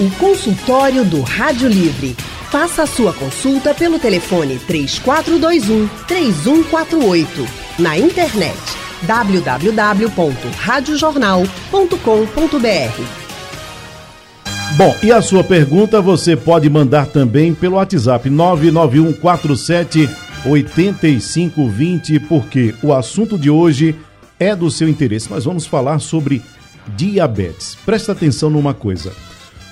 O consultório do Rádio Livre. Faça a sua consulta pelo telefone 3421 3148. Na internet www.radiojornal.com.br. Bom, e a sua pergunta você pode mandar também pelo WhatsApp 99147 8520, porque o assunto de hoje é do seu interesse, mas vamos falar sobre diabetes. Presta atenção numa coisa.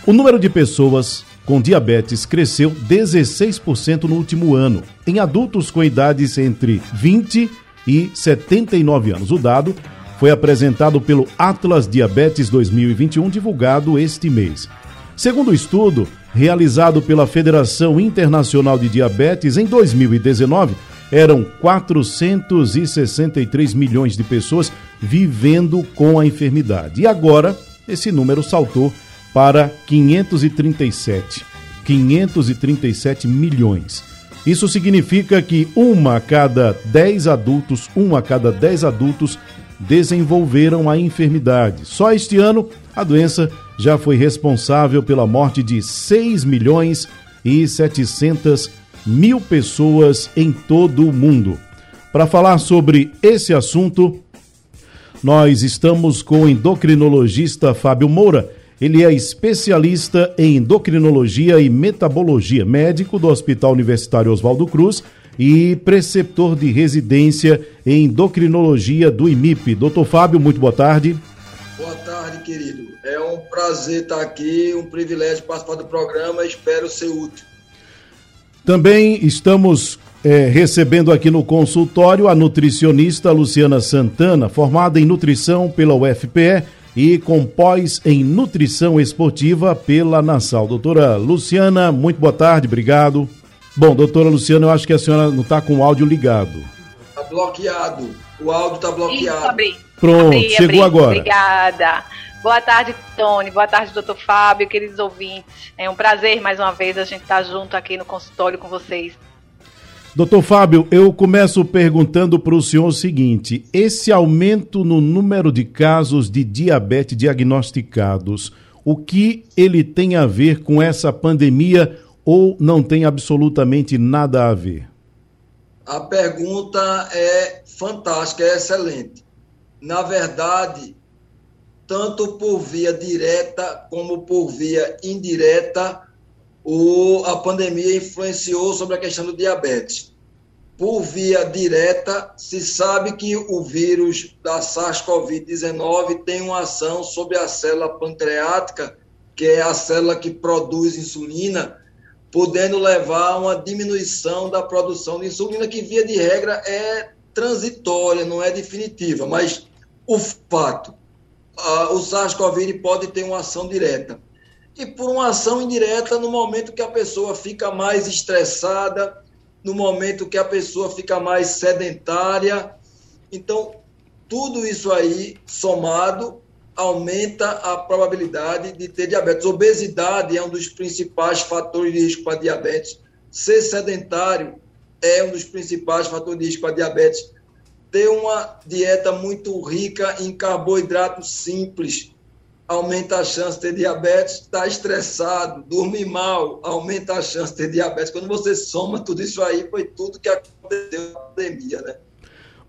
O número de pessoas com diabetes cresceu 16% no último ano, em adultos com idades entre 20 e 79 anos. O dado foi apresentado pelo Atlas Diabetes 2021, divulgado este mês. Segundo o estudo realizado pela Federação Internacional de Diabetes, em 2019, eram 463 milhões de pessoas vivendo com a enfermidade. E agora, esse número saltou para 537. 537 milhões. Isso significa que uma a cada 10 adultos, um a cada 10 adultos desenvolveram a enfermidade. Só este ano, a doença já foi responsável pela morte de 6 milhões e 700 mil pessoas em todo o mundo. Para falar sobre esse assunto, nós estamos com o endocrinologista Fábio Moura. Ele é especialista em endocrinologia e metabologia, médico do Hospital Universitário Oswaldo Cruz e preceptor de residência em endocrinologia do IMIP. Doutor Fábio, muito boa tarde. Boa tarde, querido. É um prazer estar aqui, um privilégio participar do programa. Espero ser útil. Também estamos é, recebendo aqui no consultório a nutricionista Luciana Santana, formada em nutrição pela UFPE e com pós em nutrição esportiva pela Nassau. Doutora Luciana, muito boa tarde, obrigado. Bom, doutora Luciana, eu acho que a senhora não está com o áudio ligado. Está bloqueado. O áudio está bloqueado. Isso, abri. Pronto, abri, chegou abri. agora. Obrigada. Boa tarde, Tony. Boa tarde, doutor Fábio, queridos ouvintes. É um prazer mais uma vez a gente estar junto aqui no consultório com vocês. Doutor Fábio, eu começo perguntando para o senhor o seguinte: esse aumento no número de casos de diabetes diagnosticados, o que ele tem a ver com essa pandemia ou não tem absolutamente nada a ver? A pergunta é fantástica, é excelente. Na verdade, tanto por via direta como por via indireta, o, a pandemia influenciou sobre a questão do diabetes. Por via direta, se sabe que o vírus da SARS-CoV-19 tem uma ação sobre a célula pancreática, que é a célula que produz insulina, podendo levar a uma diminuição da produção de insulina, que via de regra é transitória, não é definitiva. Mas o fato, uh, o SARS-CoV pode ter uma ação direta e por uma ação indireta no momento que a pessoa fica mais estressada, no momento que a pessoa fica mais sedentária. Então, tudo isso aí somado aumenta a probabilidade de ter diabetes. Obesidade é um dos principais fatores de risco para diabetes. Ser sedentário é um dos principais fatores de risco para diabetes. Ter uma dieta muito rica em carboidratos simples, aumenta a chance de ter diabetes, está estressado, dormir mal, aumenta a chance de ter diabetes. Quando você soma tudo isso aí, foi tudo que aconteceu na pandemia, né?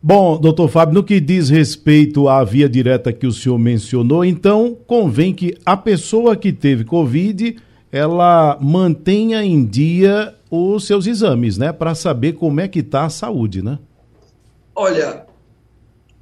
Bom, doutor Fábio, no que diz respeito à via direta que o senhor mencionou, então convém que a pessoa que teve Covid, ela mantenha em dia os seus exames, né? Para saber como é que está a saúde, né? Olha,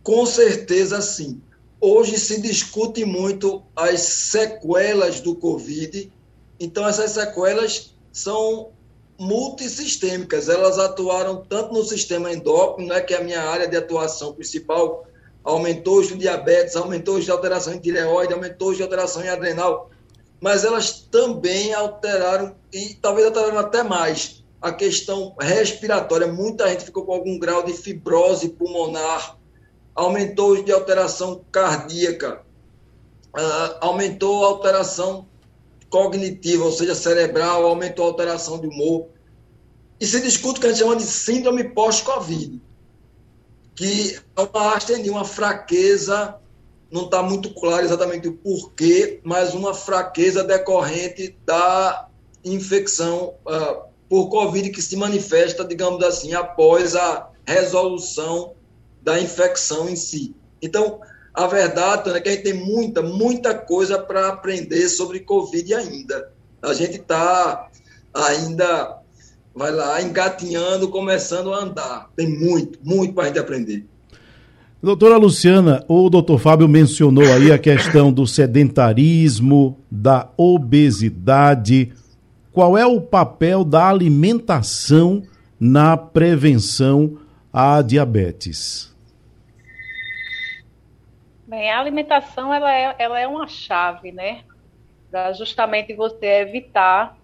com certeza sim. Hoje se discute muito as sequelas do Covid, então essas sequelas são multissistêmicas, elas atuaram tanto no sistema endócrino, né, que é a minha área de atuação principal, aumentou os diabetes, aumentou os de alteração em tireoide, aumentou os de alteração em adrenal, mas elas também alteraram, e talvez alteraram até mais, a questão respiratória. Muita gente ficou com algum grau de fibrose pulmonar, aumentou de alteração cardíaca, uh, aumentou a alteração cognitiva, ou seja, cerebral, aumentou a alteração de humor. E se discute o que a gente chama de síndrome pós-Covid, que é uma astenia, uma fraqueza não está muito claro exatamente o porquê, mas uma fraqueza decorrente da infecção uh, por Covid que se manifesta, digamos assim, após a resolução da infecção em si. Então, a verdade é que a gente tem muita, muita coisa para aprender sobre Covid ainda. A gente está ainda, vai lá, engatinhando, começando a andar. Tem muito, muito para a gente aprender. Doutora Luciana, o doutor Fábio mencionou aí a questão do sedentarismo, da obesidade. Qual é o papel da alimentação na prevenção à diabetes? Bem, a alimentação ela é, ela é uma chave, né? Para justamente você evitar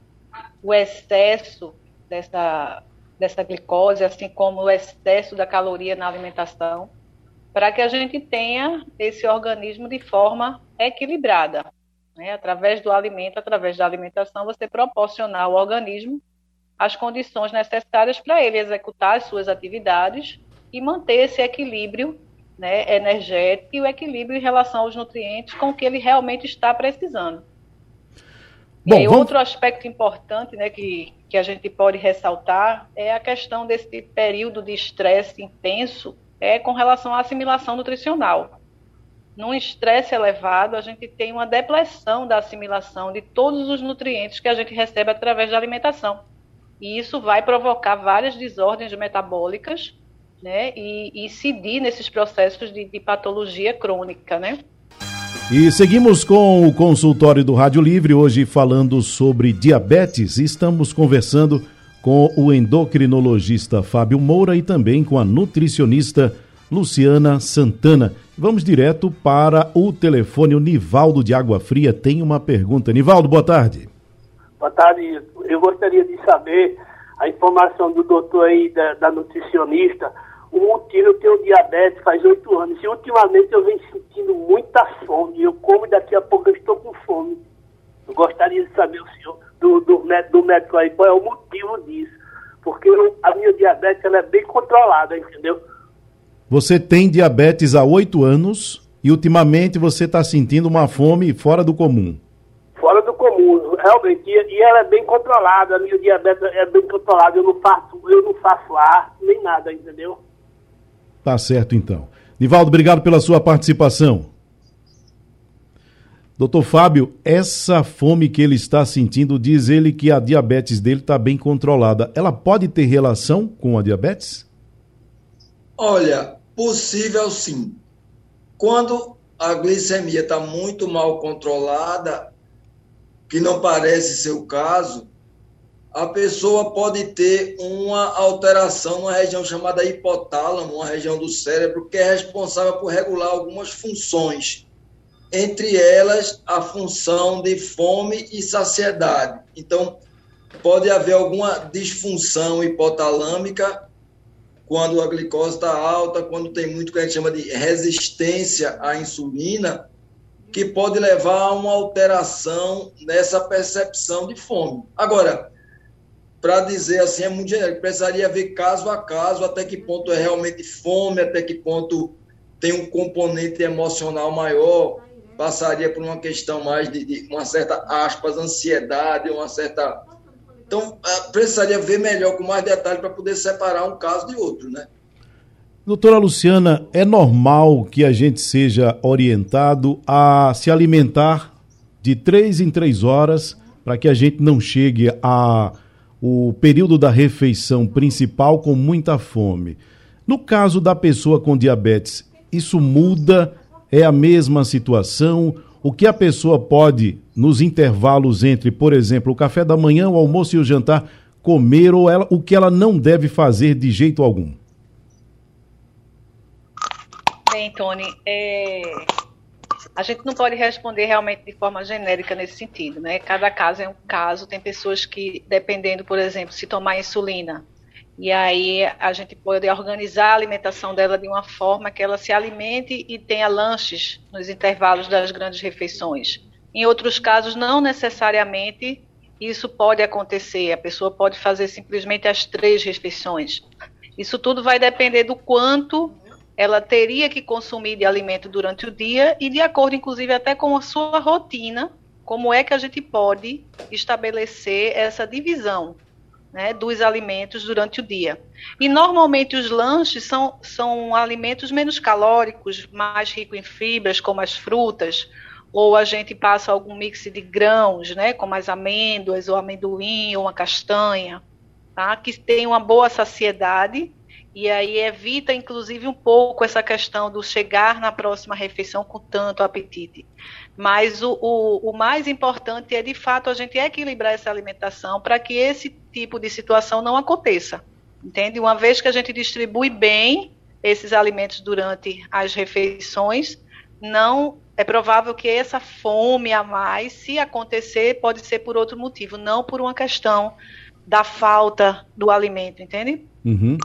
o excesso dessa, dessa glicose, assim como o excesso da caloria na alimentação para que a gente tenha esse organismo de forma equilibrada. Né? Através do alimento, através da alimentação, você proporcionar ao organismo as condições necessárias para ele executar as suas atividades e manter esse equilíbrio né, energético e o equilíbrio em relação aos nutrientes com que ele realmente está precisando. Bom, e vamos... outro aspecto importante né, que, que a gente pode ressaltar é a questão desse período de estresse intenso é com relação à assimilação nutricional. Num estresse elevado, a gente tem uma depressão da assimilação de todos os nutrientes que a gente recebe através da alimentação. E isso vai provocar várias desordens metabólicas né, e incidir nesses processos de, de patologia crônica, né? E seguimos com o consultório do Rádio Livre, hoje falando sobre diabetes. Estamos conversando com o endocrinologista Fábio Moura e também com a nutricionista Luciana Santana. Vamos direto para o telefone. O Nivaldo de Água Fria tem uma pergunta. Nivaldo, boa tarde. Boa tarde. Eu gostaria de saber a informação do doutor aí, da, da nutricionista. O tio eu tenho diabetes faz oito anos e ultimamente eu venho sentindo muita fome. Eu como e daqui a pouco eu estou com fome. Eu gostaria de saber o senhor do, do, do médico aí qual é o motivo disso. Porque eu, a minha diabetes ela é bem controlada, entendeu? Você tem diabetes há oito anos e ultimamente você está sentindo uma fome fora do comum. Fora do comum, realmente. E, e ela é bem controlada, a minha diabetes é bem controlada. Eu não faço, eu não faço ar, nem nada, entendeu? Tá certo então. Nivaldo, obrigado pela sua participação. Doutor Fábio, essa fome que ele está sentindo, diz ele que a diabetes dele está bem controlada. Ela pode ter relação com a diabetes? Olha, possível sim. Quando a glicemia está muito mal controlada, que não parece ser o caso, a pessoa pode ter uma alteração numa região chamada hipotálamo, uma região do cérebro que é responsável por regular algumas funções entre elas a função de fome e saciedade. Então, pode haver alguma disfunção hipotalâmica quando a glicose está alta, quando tem muito que a gente chama de resistência à insulina, que pode levar a uma alteração nessa percepção de fome. Agora, para dizer assim, é muito genérico, precisaria ver caso a caso até que ponto é realmente fome, até que ponto tem um componente emocional maior, passaria por uma questão mais de, de uma certa, aspas, ansiedade, uma certa. Então, ah, precisaria ver melhor, com mais detalhe, para poder separar um caso de outro, né? Doutora Luciana, é normal que a gente seja orientado a se alimentar de três em três horas para que a gente não chegue a o período da refeição principal com muita fome. No caso da pessoa com diabetes, isso muda é a mesma situação? O que a pessoa pode, nos intervalos entre, por exemplo, o café da manhã, o almoço e o jantar, comer ou ela, o que ela não deve fazer de jeito algum? Bem, Tony, é... a gente não pode responder realmente de forma genérica nesse sentido, né? Cada caso é um caso. Tem pessoas que, dependendo, por exemplo, se tomar insulina, e aí a gente pode organizar a alimentação dela de uma forma que ela se alimente e tenha lanches nos intervalos das grandes refeições. Em outros casos, não necessariamente isso pode acontecer. A pessoa pode fazer simplesmente as três refeições. Isso tudo vai depender do quanto ela teria que consumir de alimento durante o dia e de acordo, inclusive, até com a sua rotina, como é que a gente pode estabelecer essa divisão né, dos alimentos durante o dia. E normalmente os lanches são, são alimentos menos calóricos, mais ricos em fibras, como as frutas, ou a gente passa algum mix de grãos, né, como as amêndoas, ou amendoim, ou uma castanha, tá, que tem uma boa saciedade, e aí evita, inclusive, um pouco essa questão do chegar na próxima refeição com tanto apetite. Mas o, o, o mais importante é, de fato, a gente equilibrar essa alimentação para que esse tipo de situação não aconteça. Entende? Uma vez que a gente distribui bem esses alimentos durante as refeições, não é provável que essa fome a mais, se acontecer, pode ser por outro motivo, não por uma questão da falta do alimento, entende? Uhum.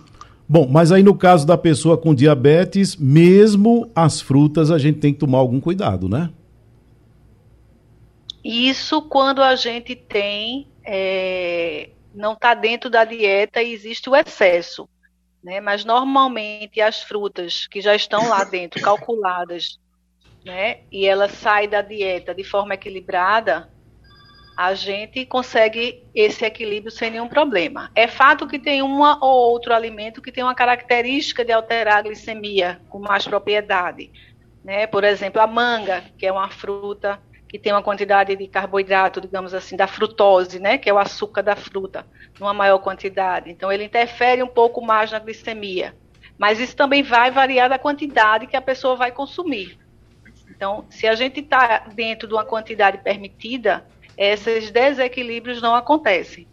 Bom, mas aí no caso da pessoa com diabetes, mesmo as frutas, a gente tem que tomar algum cuidado, né? Isso quando a gente tem, é, não está dentro da dieta e existe o excesso. Né? Mas normalmente as frutas que já estão lá dentro, calculadas, né, e ela sai da dieta de forma equilibrada, a gente consegue esse equilíbrio sem nenhum problema. É fato que tem um ou outro alimento que tem uma característica de alterar a glicemia com mais propriedade. Né? Por exemplo, a manga, que é uma fruta que tem uma quantidade de carboidrato, digamos assim, da frutose, né, que é o açúcar da fruta, numa maior quantidade. Então, ele interfere um pouco mais na glicemia. Mas isso também vai variar da quantidade que a pessoa vai consumir. Então, se a gente está dentro de uma quantidade permitida, esses desequilíbrios não acontecem.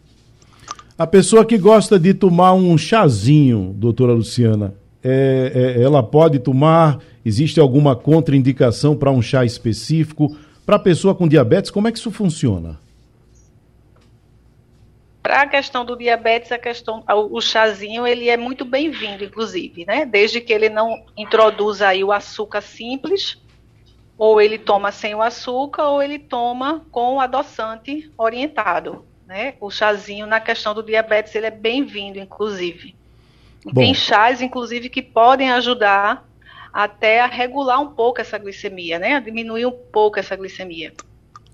A pessoa que gosta de tomar um chazinho, doutora Luciana, é, é, ela pode tomar? Existe alguma contraindicação para um chá específico? Para a pessoa com diabetes, como é que isso funciona? Para a questão do diabetes, a questão, o chazinho ele é muito bem-vindo, inclusive, né? Desde que ele não introduza aí o açúcar simples, ou ele toma sem o açúcar, ou ele toma com o adoçante orientado. Né? O chazinho, na questão do diabetes, ele é bem-vindo, inclusive. Bom. Tem chás, inclusive, que podem ajudar até a regular um pouco essa glicemia, né? A diminuir um pouco essa glicemia.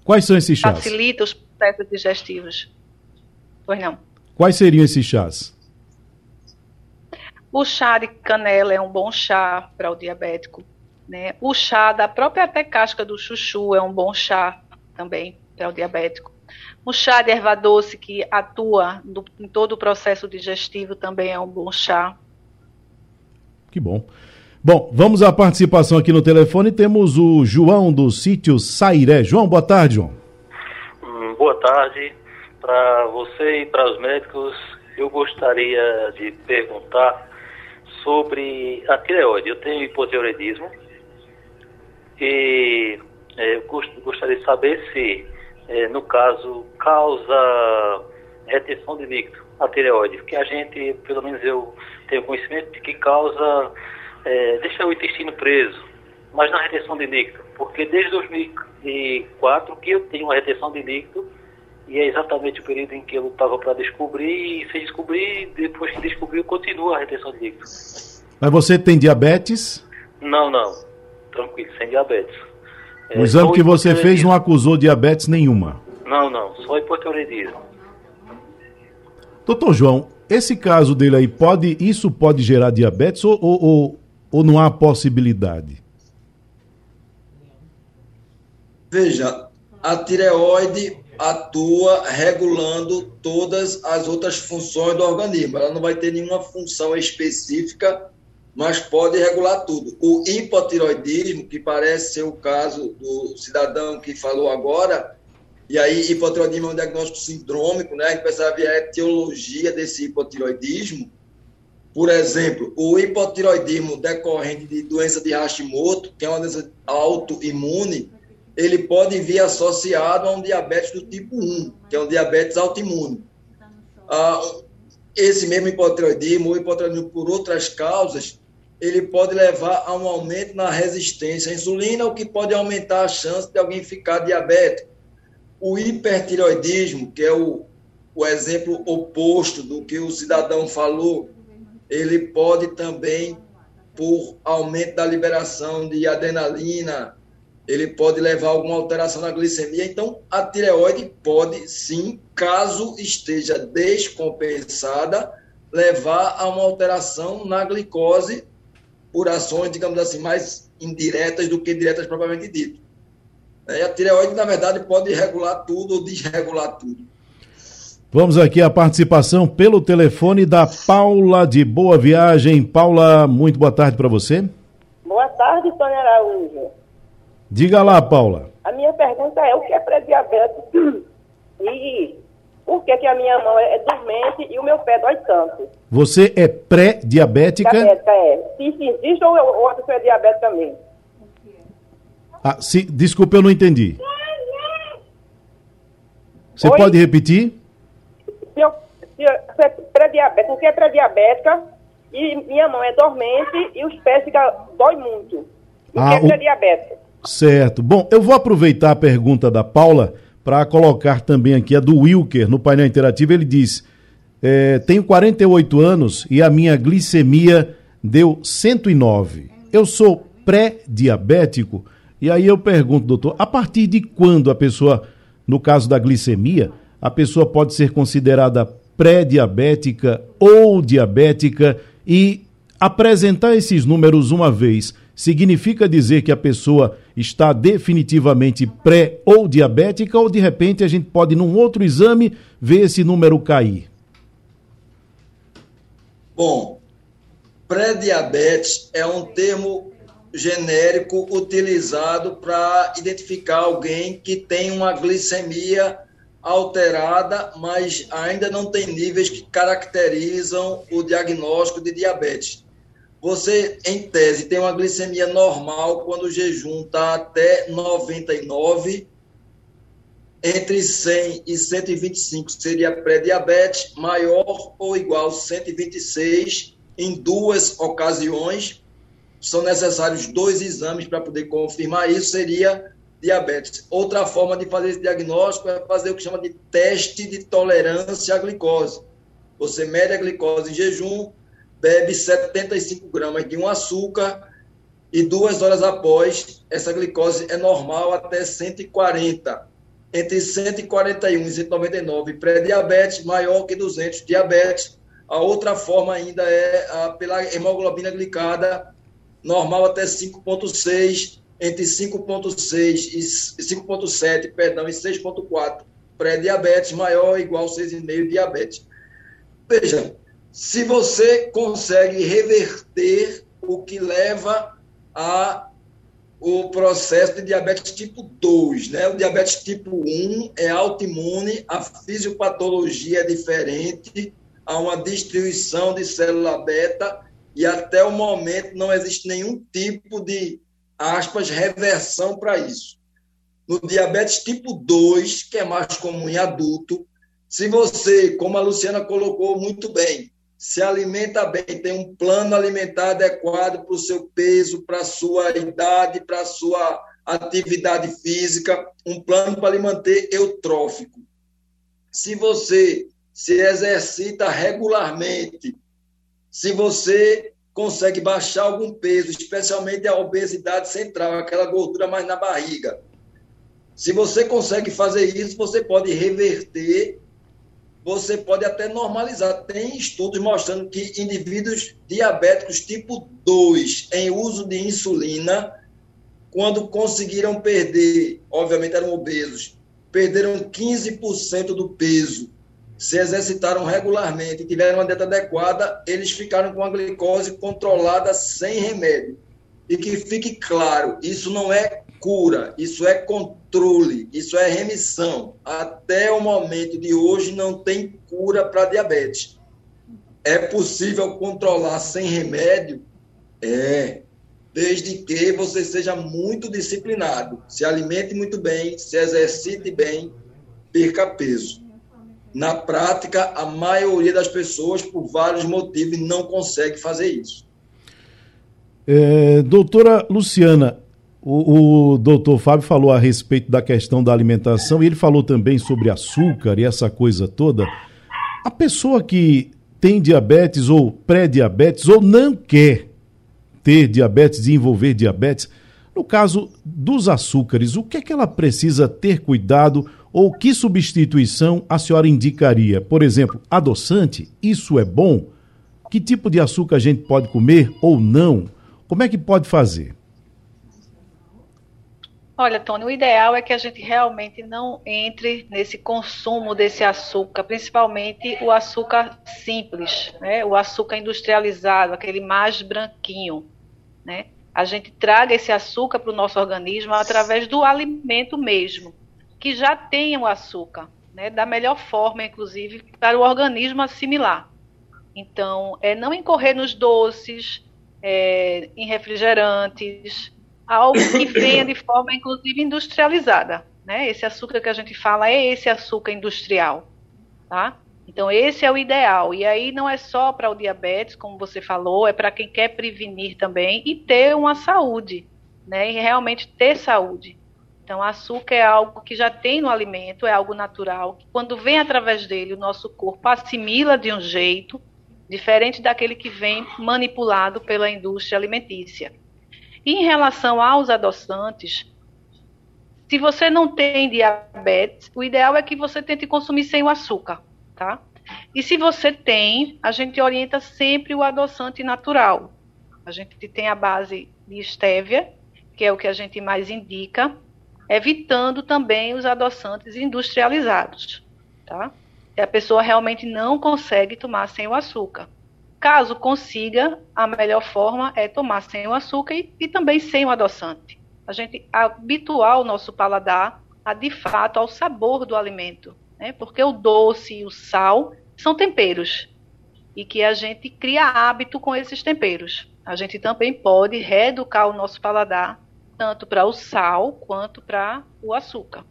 Quais são esses chás? Facilita os processos digestivos. Pois não. Quais seriam esses chás? O chá de canela é um bom chá para o diabético. Né? O chá da própria até casca do chuchu é um bom chá também para o diabético. O chá de erva doce, que atua no, em todo o processo digestivo, também é um bom chá. Que bom. Bom, vamos à participação aqui no telefone. Temos o João do sítio Sairé. João, boa tarde, João. Hum, boa tarde para você e para os médicos. Eu gostaria de perguntar sobre a tireoide. Eu tenho hipotireoidismo e é, eu gostaria de saber se, é, no caso, causa retenção de líquido a tireoide, porque a gente, pelo menos eu tenho conhecimento de que causa, é, deixa o intestino preso, mas na retenção de líquido, porque desde 2004 que eu tenho uma retenção de líquido e é exatamente o período em que eu estava para descobrir e sem descobrir, depois que descobriu, continua a retenção de líquido. Mas você tem diabetes? Não, não tranquilo, sem diabetes. O é, exame que você fez não acusou diabetes nenhuma? Não, não, só hipotireoidismo. Doutor João, esse caso dele aí, pode, isso pode gerar diabetes ou, ou, ou, ou não há possibilidade? Veja, a tireoide atua regulando todas as outras funções do organismo. Ela não vai ter nenhuma função específica mas pode regular tudo. O hipotiroidismo, que parece ser o caso do cidadão que falou agora, e aí hipotiroidismo é um diagnóstico sindrômico, né? A gente precisa ver a etiologia desse hipotiroidismo. Por exemplo, o hipotiroidismo decorrente de doença de Hashimoto, que é uma doença autoimune, ele pode vir associado a um diabetes do tipo 1, que é um diabetes autoimune. Ah, esse mesmo hipotiroidismo ou hipotiroidismo por outras causas, ele pode levar a um aumento na resistência à insulina, o que pode aumentar a chance de alguém ficar diabético. O hipertiroidismo, que é o, o exemplo oposto do que o cidadão falou, ele pode também por aumento da liberação de adrenalina, ele pode levar a alguma alteração na glicemia. Então, a tireoide pode sim, caso esteja descompensada, levar a uma alteração na glicose por ações, digamos assim, mais indiretas do que diretas propriamente dito. E a tireoide, na verdade, pode regular tudo ou desregular tudo. Vamos aqui a participação pelo telefone da Paula de Boa Viagem. Paula, muito boa tarde para você. Boa tarde, Tônia Araújo. Diga lá, Paula. A minha pergunta é o que é pré-diabetes e por que, que a minha mão é dormente e o meu pé dói tanto? Você é pré-diabética? Diabética, é. Se, existe ou outra pessoa é diabética também? Ah, se, desculpa, eu não entendi. Você Oi? pode repetir? Se eu, se eu, se é pré-diabética, porque é pré-diabética e minha mão é dormente e os pés ficam, dói muito. Ah, é pré-diabética? Certo. Bom, eu vou aproveitar a pergunta da Paula para colocar também aqui a do Wilker no painel interativo. Ele diz: é, Tenho 48 anos e a minha glicemia deu 109. Eu sou pré-diabético. E aí eu pergunto, doutor, a partir de quando a pessoa, no caso da glicemia, a pessoa pode ser considerada pré-diabética ou diabética e apresentar esses números uma vez significa dizer que a pessoa está definitivamente pré ou diabética ou de repente a gente pode num outro exame ver esse número cair? Bom, pré-diabetes é um termo genérico utilizado para identificar alguém que tem uma glicemia alterada, mas ainda não tem níveis que caracterizam o diagnóstico de diabetes. Você, em tese, tem uma glicemia normal quando o jejum está até 99, entre 100 e 125 seria pré-diabetes, maior ou igual a 126 em duas ocasiões. São necessários dois exames para poder confirmar isso, seria diabetes. Outra forma de fazer esse diagnóstico é fazer o que chama de teste de tolerância à glicose. Você mede a glicose em jejum, bebe 75 gramas de um açúcar e duas horas após, essa glicose é normal até 140 entre 141 e 199 pré-diabetes, maior que 200 diabetes. A outra forma ainda é a, pela hemoglobina glicada, normal até 5.6, entre 5.6 e 5.7, perdão, e 6.4 pré-diabetes, maior ou igual a 6,5 diabetes. Veja, se você consegue reverter o que leva a o processo de diabetes tipo 2, né? O diabetes tipo 1 é autoimune, a fisiopatologia é diferente, há uma destruição de célula beta e até o momento não existe nenhum tipo de, aspas, reversão para isso. No diabetes tipo 2, que é mais comum em adulto, se você, como a Luciana colocou muito bem, se alimenta bem, tem um plano alimentar adequado para o seu peso, para a sua idade, para a sua atividade física, um plano para lhe manter eutrófico. Se você se exercita regularmente, se você consegue baixar algum peso, especialmente a obesidade central, aquela gordura mais na barriga. Se você consegue fazer isso, você pode reverter você pode até normalizar. Tem estudos mostrando que indivíduos diabéticos tipo 2 em uso de insulina, quando conseguiram perder, obviamente eram obesos, perderam 15% do peso, se exercitaram regularmente e tiveram uma dieta adequada, eles ficaram com a glicose controlada sem remédio. E que fique claro, isso não é cura, isso é controle, isso é remissão. Até o momento de hoje não tem cura para diabetes. É possível controlar sem remédio? É, desde que você seja muito disciplinado, se alimente muito bem, se exercite bem, perca peso. Na prática, a maioria das pessoas, por vários motivos, não consegue fazer isso. É, doutora Luciana, o, o doutor Fábio falou a respeito da questão da alimentação e ele falou também sobre açúcar e essa coisa toda. A pessoa que tem diabetes ou pré-diabetes ou não quer ter diabetes, desenvolver diabetes. No caso dos açúcares, o que é que ela precisa ter cuidado ou que substituição a senhora indicaria? Por exemplo, adoçante, isso é bom? Que tipo de açúcar a gente pode comer ou não? Como é que pode fazer? Olha, Tony, o ideal é que a gente realmente não entre nesse consumo desse açúcar, principalmente o açúcar simples, né? o açúcar industrializado, aquele mais branquinho. Né? A gente traga esse açúcar para o nosso organismo através do alimento mesmo, que já tem o açúcar, né? da melhor forma, inclusive, para o organismo assimilar. Então, é não incorrer nos doces, é, em refrigerantes, algo que venha de forma, inclusive, industrializada. Né? Esse açúcar que a gente fala é esse açúcar industrial. Tá? Então, esse é o ideal. E aí não é só para o diabetes, como você falou, é para quem quer prevenir também e ter uma saúde, né? E realmente ter saúde. Então, açúcar é algo que já tem no alimento, é algo natural, quando vem através dele, o nosso corpo assimila de um jeito diferente daquele que vem manipulado pela indústria alimentícia. Em relação aos adoçantes, se você não tem diabetes, o ideal é que você tente consumir sem o açúcar, tá? E se você tem, a gente orienta sempre o adoçante natural. A gente tem a base de estévia, que é o que a gente mais indica, evitando também os adoçantes industrializados, tá? E a pessoa realmente não consegue tomar sem o açúcar. Caso consiga, a melhor forma é tomar sem o açúcar e, e também sem o adoçante. A gente habituar o nosso paladar a, de fato, ao sabor do alimento, né? Porque o doce e o sal são temperos e que a gente cria hábito com esses temperos. A gente também pode reeducar o nosso paladar tanto para o sal quanto para o açúcar.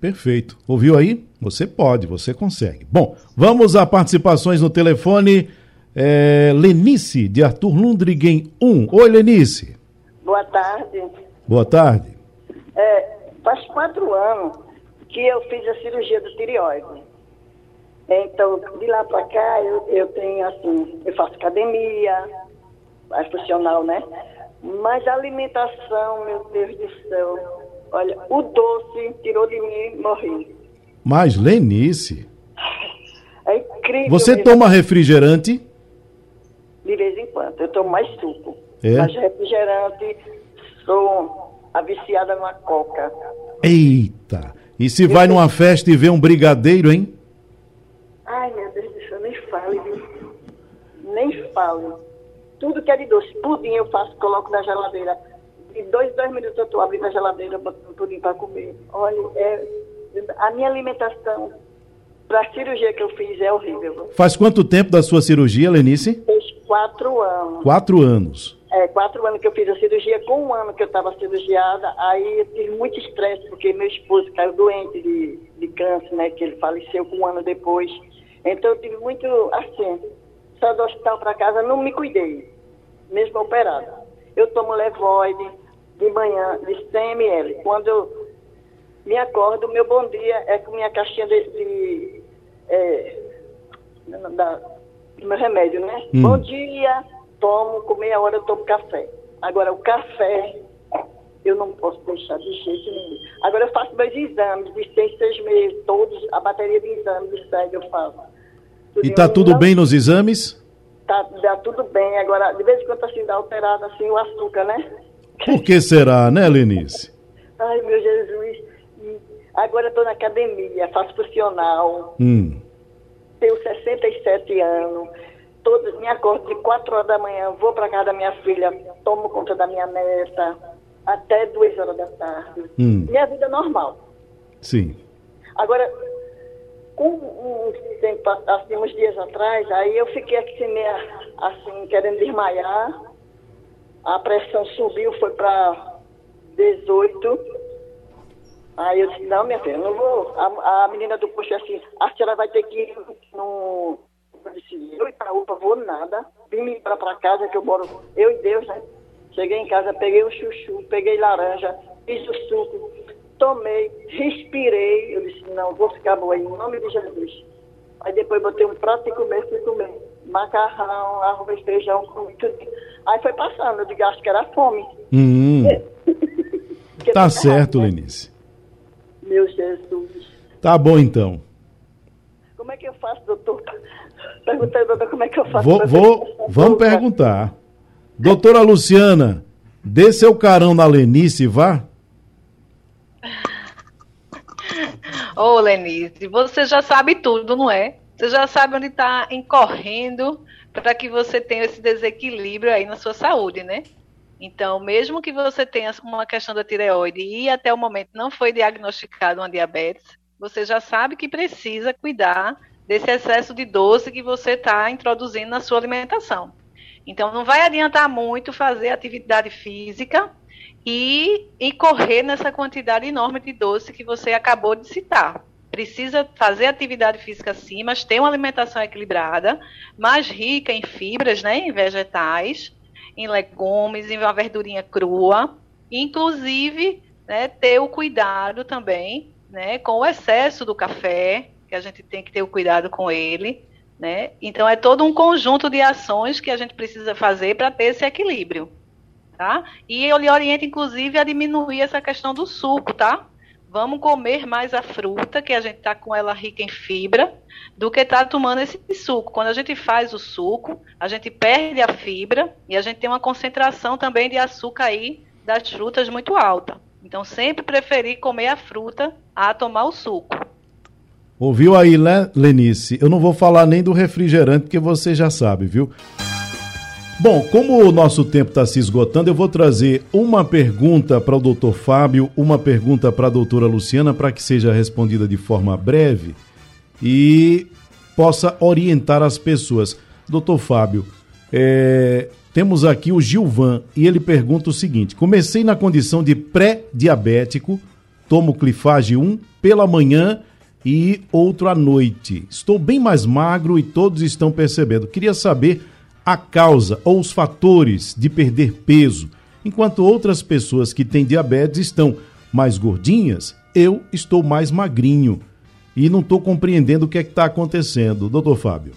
Perfeito. Ouviu aí? Você pode, você consegue. Bom, vamos a participações no telefone é, Lenice, de Arthur Lundrigen 1. Oi, Lenice. Boa tarde. Boa tarde. É, faz quatro anos que eu fiz a cirurgia do tireoide. Então, de lá para cá, eu, eu tenho assim, eu faço academia, mais funcional, né? Mas a alimentação, meu Deus do céu, olha, o doce tirou de mim e morri. Mas, Lenice. É incrível. Você mesmo. toma refrigerante? De vez em quando. Eu tomo mais suco. É? Mas refrigerante, sou a viciada numa coca. Eita! E se eu vai numa festa e vê um brigadeiro, hein? Ai, meu Deus do céu, nem fale, viu? Nem fale. Tudo que é de doce. Pudim eu faço, coloco na geladeira. De dois, dois minutos eu estou abrindo a geladeira, botando pudim para comer. Olha, é, a minha alimentação para a cirurgia que eu fiz é horrível. Faz quanto tempo da sua cirurgia, Lenice? Quatro anos. Quatro anos. É, quatro anos que eu fiz a cirurgia, com um ano que eu estava cirurgiada, aí eu tive muito estresse, porque meu esposo caiu doente de, de câncer, né, que ele faleceu com um ano depois. Então eu tive muito, assim, só do hospital para casa, não me cuidei, mesmo operada. Eu tomo levoide de manhã, de 100 ml. Quando eu me acordo, meu bom dia é com minha caixinha de, de é, da, meu remédio, né? Hum. Bom dia, tomo, com meia hora eu tomo café. Agora, o café, eu não posso deixar de jeito nenhum. Agora, eu faço meus exames de seis, seis meses, todos, a bateria de exames de sangue eu faço. Tudo e tá tudo não, bem nos exames? Tá, tá tudo bem. Agora, de vez em quando, assim, dá alterado, assim, o açúcar, né? Por que será, né, Lenice? Ai, meu Jesus. Agora estou na academia, faço funcional. Hum. Tenho 67 anos. Todo, me acordo de 4 horas da manhã, vou para casa da minha filha, tomo conta da minha neta, até 2 horas da tarde. Hum. Minha vida é normal. Sim. Agora, com um tempo, assim, uns dias atrás, aí eu fiquei assim, meio, assim, querendo desmaiar. A pressão subiu, foi para 18. Aí eu disse, não, minha filha, não vou. A, a menina do posto assim, a senhora vai ter que ir no. Eu disse, eu para UPA vou nada. Vim me para pra casa que eu moro, eu e Deus, né? Cheguei em casa, peguei o chuchu, peguei laranja, fiz o suco, tomei, respirei. Eu disse, não, vou ficar boa em nome de Jesus. Aí depois botei um prato e comer, fui comer. Macarrão, arroz, feijão, comi tudo. Aí foi passando, eu digo, acho que era fome. Hum, tá certo, né? Lenice. Meu Jesus. Tá bom então. Como é que eu faço, doutor? Perguntei, doutor, como é que eu faço? Vou, vou, vamos perguntar. Doutora Luciana, dê seu carão na Lenice, vá. Ô, Lenise, você já sabe tudo, não é? Você já sabe onde está incorrendo para que você tenha esse desequilíbrio aí na sua saúde, né? Então, mesmo que você tenha uma questão da tireoide e até o momento não foi diagnosticado uma diabetes, você já sabe que precisa cuidar desse excesso de doce que você está introduzindo na sua alimentação. Então, não vai adiantar muito fazer atividade física e, correr nessa quantidade enorme de doce que você acabou de citar. Precisa fazer atividade física sim, mas ter uma alimentação equilibrada, mais rica em fibras, né, em vegetais, em legumes, em uma verdurinha crua, inclusive né, ter o cuidado também né, com o excesso do café, que a gente tem que ter o cuidado com ele. Né? Então, é todo um conjunto de ações que a gente precisa fazer para ter esse equilíbrio. Tá? E eu lhe oriento, inclusive, a diminuir essa questão do suco, tá? Vamos comer mais a fruta, que a gente está com ela rica em fibra, do que estar tá tomando esse suco. Quando a gente faz o suco, a gente perde a fibra e a gente tem uma concentração também de açúcar aí das frutas muito alta. Então, sempre preferir comer a fruta a tomar o suco. Ouviu aí, Lenice? Eu não vou falar nem do refrigerante, porque você já sabe, viu? Bom, como o nosso tempo está se esgotando, eu vou trazer uma pergunta para o doutor Fábio, uma pergunta para a doutora Luciana, para que seja respondida de forma breve e possa orientar as pessoas. Doutor Fábio, é, temos aqui o Gilvan e ele pergunta o seguinte: comecei na condição de pré-diabético, tomo clifage 1 pela manhã e outro à noite. Estou bem mais magro e todos estão percebendo. Queria saber a causa ou os fatores de perder peso. Enquanto outras pessoas que têm diabetes estão mais gordinhas, eu estou mais magrinho. E não estou compreendendo o que é que está acontecendo. Doutor Fábio.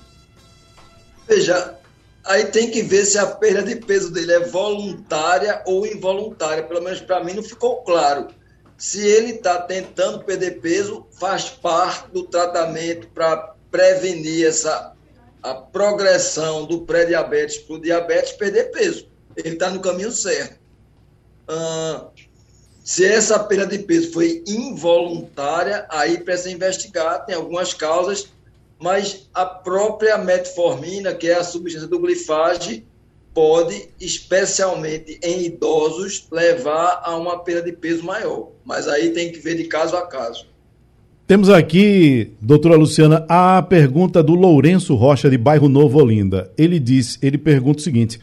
Veja, aí tem que ver se a perda de peso dele é voluntária ou involuntária. Pelo menos para mim não ficou claro. Se ele está tentando perder peso, faz parte do tratamento para prevenir essa a progressão do pré-diabetes para o diabetes perder peso. Ele está no caminho certo. Se essa perda de peso foi involuntária, aí precisa investigar, tem algumas causas, mas a própria metformina, que é a substância do glifage, pode, especialmente em idosos, levar a uma perda de peso maior. Mas aí tem que ver de caso a caso. Temos aqui, doutora Luciana, a pergunta do Lourenço Rocha, de Bairro Novo Olinda. Ele diz, ele pergunta o seguinte: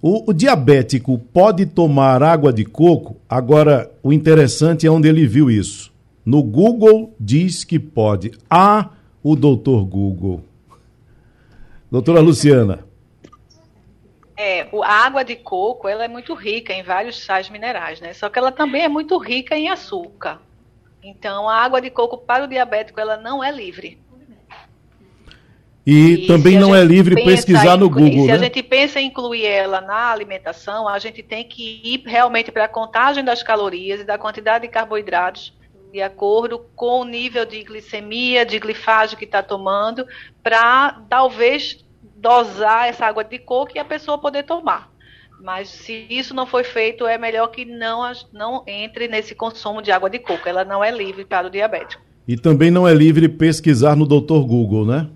o, o, diabético pode tomar água de coco? Agora, o interessante é onde ele viu isso. No Google diz que pode. Ah, o doutor Google. Doutora Luciana. É, a água de coco ela é muito rica em vários sais minerais, né? Só que ela também é muito rica em açúcar. Então, a água de coco para o diabético, ela não é livre. E, e também não é livre pesquisar no Google, Se né? a gente pensa em incluir ela na alimentação, a gente tem que ir realmente para a contagem das calorias e da quantidade de carboidratos de acordo com o nível de glicemia, de glifagem que está tomando, para talvez dosar essa água de coco e a pessoa poder tomar. Mas se isso não foi feito, é melhor que não, não entre nesse consumo de água de coco. Ela não é livre para o diabético. E também não é livre pesquisar no Dr. Google, né?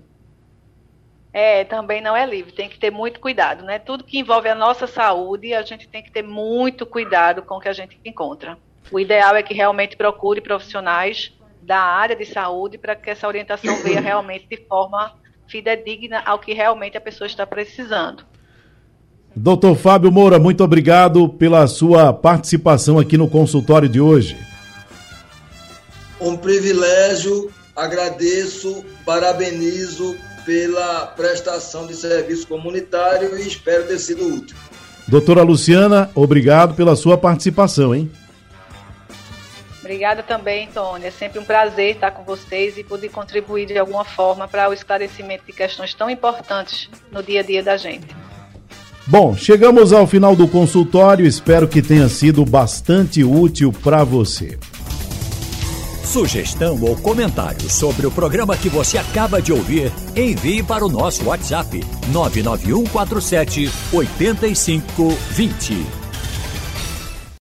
É, também não é livre. Tem que ter muito cuidado, né? Tudo que envolve a nossa saúde, a gente tem que ter muito cuidado com o que a gente encontra. O ideal é que realmente procure profissionais da área de saúde para que essa orientação venha realmente de forma fidedigna ao que realmente a pessoa está precisando. Doutor Fábio Moura, muito obrigado pela sua participação aqui no consultório de hoje. Um privilégio, agradeço, parabenizo pela prestação de serviço comunitário e espero ter sido útil. Doutora Luciana, obrigado pela sua participação, hein? Obrigada também, Tônia. É sempre um prazer estar com vocês e poder contribuir de alguma forma para o esclarecimento de questões tão importantes no dia a dia da gente. Bom, chegamos ao final do consultório, espero que tenha sido bastante útil para você. Sugestão ou comentário sobre o programa que você acaba de ouvir, envie para o nosso WhatsApp 99147 8520.